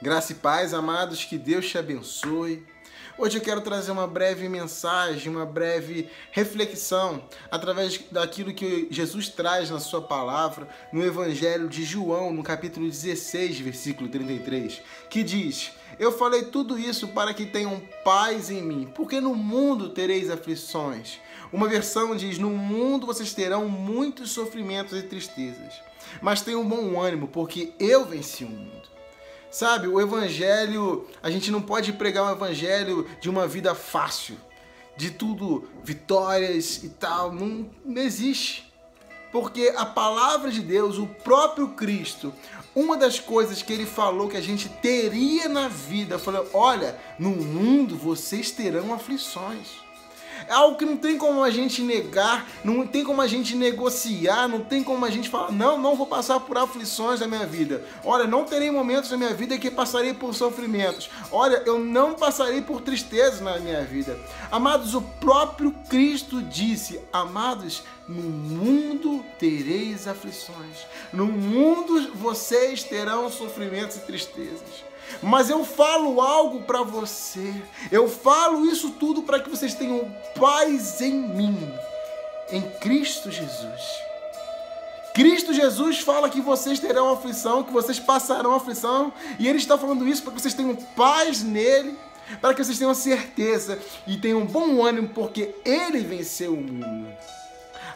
Graça e paz, amados, que Deus te abençoe. Hoje eu quero trazer uma breve mensagem, uma breve reflexão através daquilo que Jesus traz na sua palavra no Evangelho de João, no capítulo 16, versículo 33, que diz: Eu falei tudo isso para que tenham paz em mim, porque no mundo tereis aflições. Uma versão diz: No mundo vocês terão muitos sofrimentos e tristezas, mas tenham bom ânimo, porque eu venci o mundo. Sabe, o evangelho, a gente não pode pregar um evangelho de uma vida fácil, de tudo vitórias e tal, não, não existe. Porque a palavra de Deus, o próprio Cristo, uma das coisas que ele falou que a gente teria na vida, falou: olha, no mundo vocês terão aflições. É algo que não tem como a gente negar, não tem como a gente negociar, não tem como a gente falar, não, não vou passar por aflições da minha vida. Olha, não terei momentos na minha vida que passarei por sofrimentos. Olha, eu não passarei por tristezas na minha vida. Amados, o próprio Cristo disse: Amados, no mundo tereis aflições. No mundo vocês terão sofrimentos e tristezas. Mas eu falo algo para você. Eu falo isso tudo para que vocês tenham paz em mim, em Cristo Jesus. Cristo Jesus fala que vocês terão aflição, que vocês passarão aflição, e Ele está falando isso para que vocês tenham paz nele, para que vocês tenham certeza e tenham bom ânimo, porque Ele venceu o mundo.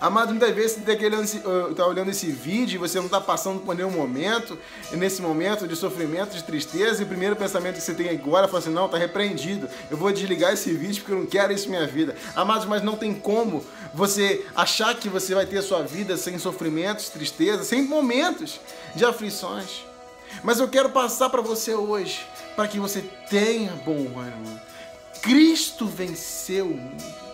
Amado, muitas vezes você está olhando esse vídeo e você não está passando por nenhum momento, nesse momento de sofrimento, de tristeza, e o primeiro pensamento que você tem agora é assim, não, está repreendido, eu vou desligar esse vídeo porque eu não quero isso na minha vida. Amados, mas não tem como você achar que você vai ter a sua vida sem sofrimentos, tristeza, sem momentos de aflições. Mas eu quero passar para você hoje, para que você tenha bom ânimo. Cristo venceu o mundo.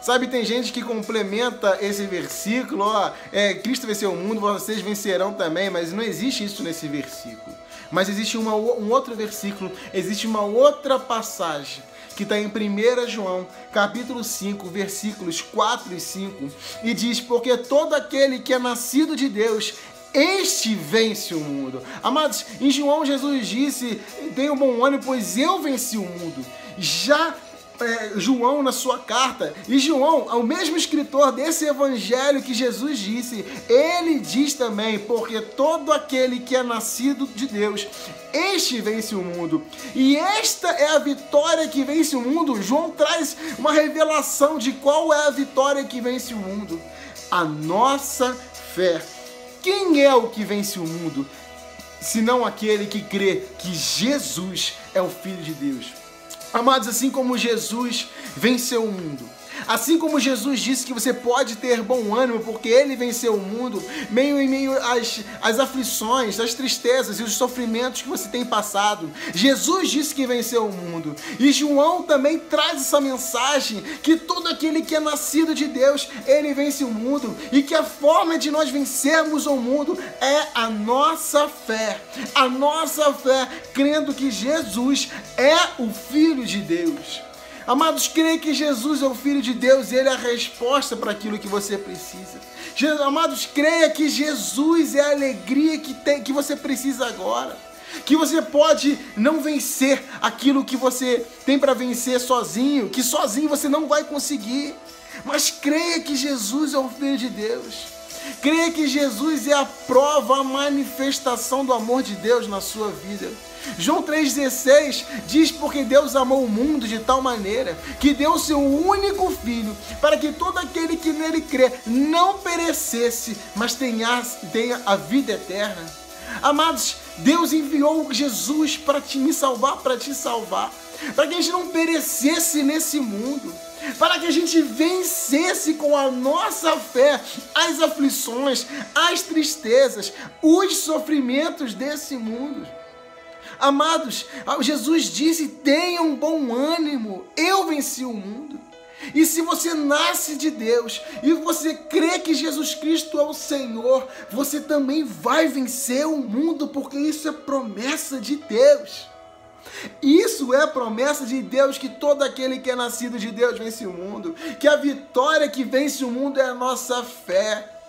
Sabe, tem gente que complementa esse versículo, ó, é, Cristo venceu o mundo, vocês vencerão também, mas não existe isso nesse versículo. Mas existe uma, um outro versículo, existe uma outra passagem que está em 1 João, capítulo 5, versículos 4 e 5, e diz: Porque todo aquele que é nascido de Deus, este vence o mundo. Amados, em João Jesus disse: Tenha um bom ânimo, pois eu venci o mundo. Já é, João na sua carta. E João, o mesmo escritor desse evangelho que Jesus disse, ele diz também: porque todo aquele que é nascido de Deus, este vence o mundo. E esta é a vitória que vence o mundo. João traz uma revelação de qual é a vitória que vence o mundo: a nossa fé. Quem é o que vence o mundo? Senão aquele que crê que Jesus é o Filho de Deus. Amados, assim como Jesus venceu o mundo, Assim como Jesus disse que você pode ter bom ânimo porque ele venceu o mundo, meio em meio às, às aflições, às tristezas e os sofrimentos que você tem passado. Jesus disse que venceu o mundo. E João também traz essa mensagem que todo aquele que é nascido de Deus, ele vence o mundo e que a forma de nós vencermos o mundo é a nossa fé. A nossa fé crendo que Jesus é o filho de Deus. Amados, creia que Jesus é o Filho de Deus e Ele é a resposta para aquilo que você precisa. Amados, creia que Jesus é a alegria que, tem, que você precisa agora. Que você pode não vencer aquilo que você tem para vencer sozinho, que sozinho você não vai conseguir. Mas creia que Jesus é o Filho de Deus. Creia que Jesus é a prova, a manifestação do amor de Deus na sua vida. João 3,16 diz: Porque Deus amou o mundo de tal maneira que deu seu único filho, para que todo aquele que nele crê não perecesse, mas tenha, tenha a vida eterna. Amados, Deus enviou Jesus para te me salvar, para te salvar, para que a gente não perecesse nesse mundo para que a gente vencesse com a nossa fé as aflições, as tristezas, os sofrimentos desse mundo. Amados, Jesus disse: tenham bom ânimo, eu venci o mundo. E se você nasce de Deus e você crê que Jesus Cristo é o Senhor, você também vai vencer o mundo, porque isso é promessa de Deus. Isso é promessa de Deus que todo aquele que é nascido de Deus vence o mundo, que a vitória que vence o mundo é a nossa fé.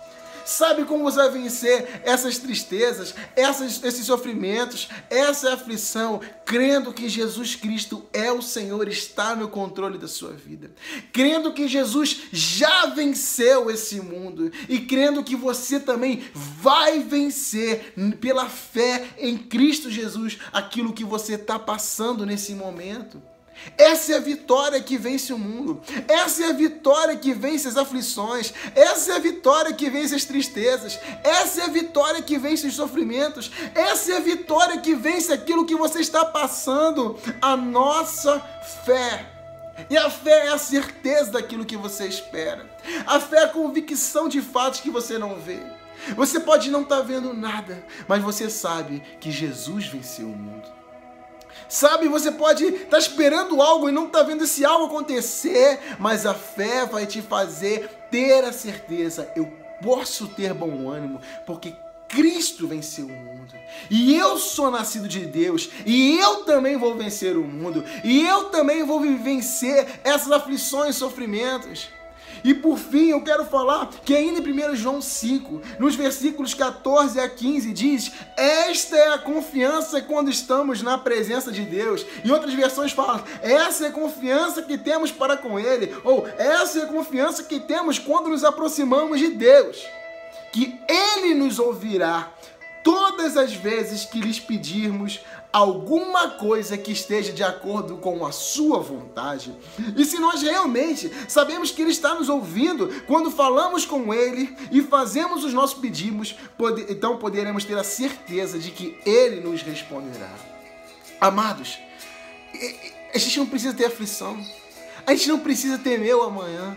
Sabe como você vai vencer essas tristezas, essas, esses sofrimentos, essa aflição, crendo que Jesus Cristo é o Senhor, está no controle da sua vida. Crendo que Jesus já venceu esse mundo e crendo que você também vai vencer pela fé em Cristo Jesus aquilo que você está passando nesse momento. Essa é a vitória que vence o mundo. Essa é a vitória que vence as aflições. Essa é a vitória que vence as tristezas. Essa é a vitória que vence os sofrimentos. Essa é a vitória que vence aquilo que você está passando. A nossa fé. E a fé é a certeza daquilo que você espera. A fé é a convicção de fatos que você não vê. Você pode não estar tá vendo nada, mas você sabe que Jesus venceu o mundo. Sabe, você pode estar tá esperando algo e não tá vendo esse algo acontecer, mas a fé vai te fazer ter a certeza, eu posso ter bom ânimo, porque Cristo venceu o mundo. E eu sou nascido de Deus. E eu também vou vencer o mundo. E eu também vou vencer essas aflições e sofrimentos. E por fim, eu quero falar que ainda em 1 João 5, nos versículos 14 a 15, diz: Esta é a confiança quando estamos na presença de Deus. Em outras versões fala: Essa é a confiança que temos para com Ele. Ou essa é a confiança que temos quando nos aproximamos de Deus. Que Ele nos ouvirá todas as vezes que lhes pedirmos alguma coisa que esteja de acordo com a sua vontade. E se nós realmente sabemos que Ele está nos ouvindo quando falamos com Ele e fazemos os nossos pedidos, pode, então poderemos ter a certeza de que Ele nos responderá. Amados, a gente não precisa ter aflição. A gente não precisa temer o amanhã.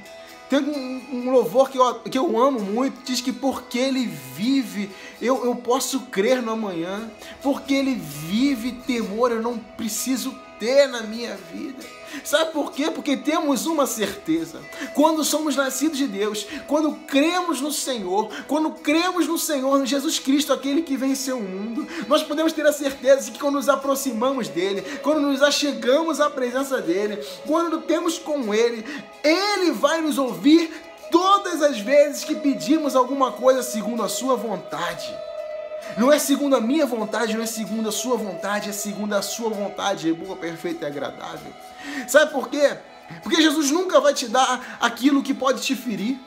Tem um, um, louvor que eu, que eu amo muito, diz que porque ele vive, eu, eu posso crer no amanhã. Porque ele vive, temor eu não preciso ter na minha vida. Sabe por quê? Porque temos uma certeza. Quando somos nascidos de Deus, quando cremos no Senhor, quando cremos no Senhor, no Jesus Cristo, aquele que venceu o mundo, nós podemos ter a certeza de que quando nos aproximamos dele, quando nos achegamos à presença dele, quando temos com ele, ele vai nos ouvir todas as vezes que pedimos alguma coisa segundo a sua vontade. Não é segundo a minha vontade, não é segundo a sua vontade, é segundo a sua vontade, é boa, perfeita e agradável. Sabe por quê? Porque Jesus nunca vai te dar aquilo que pode te ferir.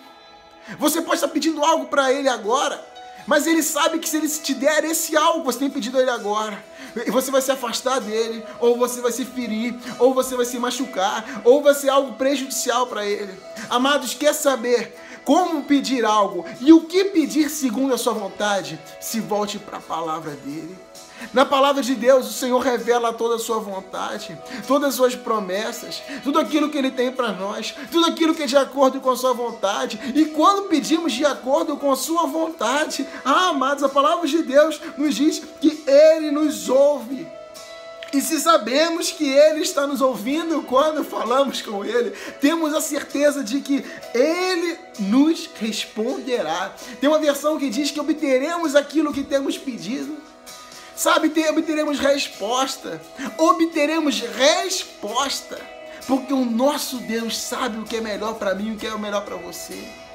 Você pode estar pedindo algo para Ele agora, mas Ele sabe que se Ele te der esse algo, você tem pedido a Ele agora, você vai se afastar dele, ou você vai se ferir, ou você vai se machucar, ou vai ser algo prejudicial para Ele. Amados, quer saber? Como pedir algo e o que pedir segundo a sua vontade, se volte para a palavra dele. Na palavra de Deus, o Senhor revela toda a sua vontade, todas as suas promessas, tudo aquilo que Ele tem para nós, tudo aquilo que é de acordo com a sua vontade. E quando pedimos de acordo com a sua vontade, ah, amados, a palavra de Deus nos diz que Ele nos ouve. E se sabemos que Ele está nos ouvindo quando falamos com Ele, temos a certeza de que Ele nos responderá. Tem uma versão que diz que obteremos aquilo que temos pedido. Sabe, obteremos resposta. Obteremos resposta. Porque o nosso Deus sabe o que é melhor para mim e o que é melhor para você.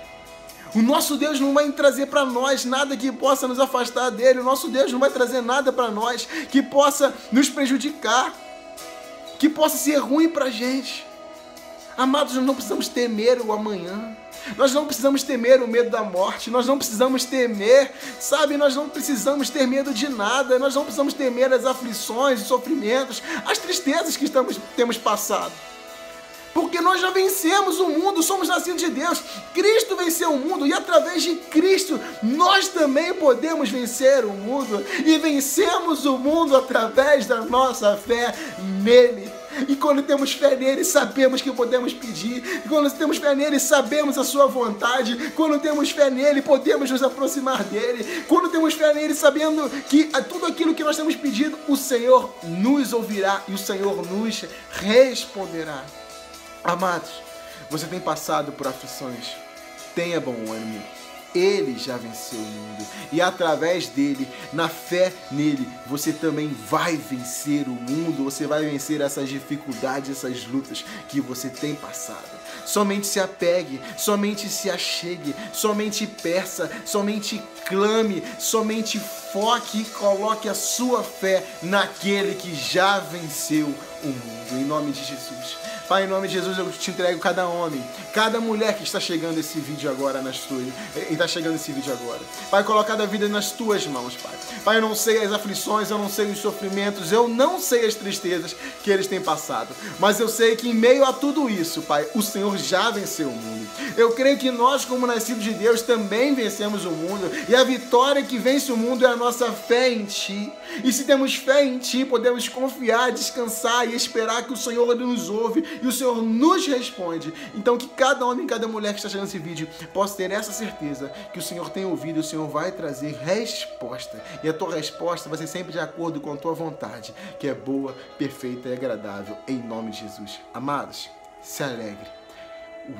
O nosso Deus não vai trazer para nós nada que possa nos afastar dele. O nosso Deus não vai trazer nada para nós que possa nos prejudicar, que possa ser ruim para gente. Amados, nós não precisamos temer o amanhã. Nós não precisamos temer o medo da morte. Nós não precisamos temer, sabe? Nós não precisamos ter medo de nada. Nós não precisamos temer as aflições, os sofrimentos, as tristezas que estamos, temos passado. Porque nós já vencemos o mundo, somos nascidos de Deus. Cristo venceu o mundo e através de Cristo nós também podemos vencer o mundo. E vencemos o mundo através da nossa fé nele. E quando temos fé nele, sabemos que podemos pedir. E quando temos fé nele, sabemos a sua vontade. Quando temos fé nele, podemos nos aproximar dele. Quando temos fé nele, sabendo que tudo aquilo que nós temos pedido, o Senhor nos ouvirá e o Senhor nos responderá. Amados, você tem passado por aflições. Tenha bom ânimo. ele já venceu o mundo. E através dele, na fé nele, você também vai vencer o mundo, você vai vencer essas dificuldades, essas lutas que você tem passado. Somente se apegue, somente se achegue, somente peça, somente clame, somente foque e coloque a sua fé naquele que já venceu o mundo. Em nome de Jesus. Pai, em nome de Jesus, eu te entrego cada homem, cada mulher que está chegando esse vídeo agora nas tuas. Está chegando esse vídeo agora. Pai, coloca a vida nas tuas mãos, Pai. Pai, eu não sei as aflições, eu não sei os sofrimentos, eu não sei as tristezas que eles têm passado. Mas eu sei que em meio a tudo isso, Pai, o Senhor já venceu o mundo. Eu creio que nós, como nascidos de Deus, também vencemos o mundo. E a vitória que vence o mundo é a nossa fé em Ti. E se temos fé em Ti, podemos confiar, descansar e esperar que o Senhor nos ouve e o Senhor nos responde. Então que cada homem e cada mulher que está chegando esse vídeo possa ter essa certeza que o Senhor tem ouvido e o Senhor vai trazer resposta. E a tua resposta vai ser sempre de acordo com a tua vontade, que é boa, perfeita e agradável, em nome de Jesus. Amados, se alegre.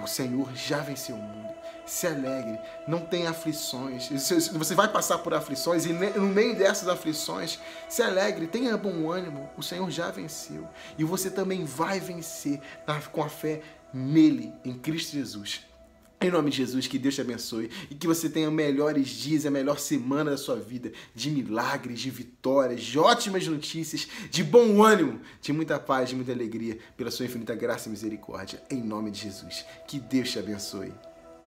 O Senhor já venceu o mundo se alegre, não tenha aflições. Você vai passar por aflições e no meio dessas aflições, se alegre, tenha bom ânimo. O Senhor já venceu e você também vai vencer com a fé nele, em Cristo Jesus. Em nome de Jesus, que Deus te abençoe e que você tenha melhores dias, a melhor semana da sua vida, de milagres, de vitórias, de ótimas notícias, de bom ânimo, de muita paz, de muita alegria, pela sua infinita graça e misericórdia. Em nome de Jesus, que Deus te abençoe.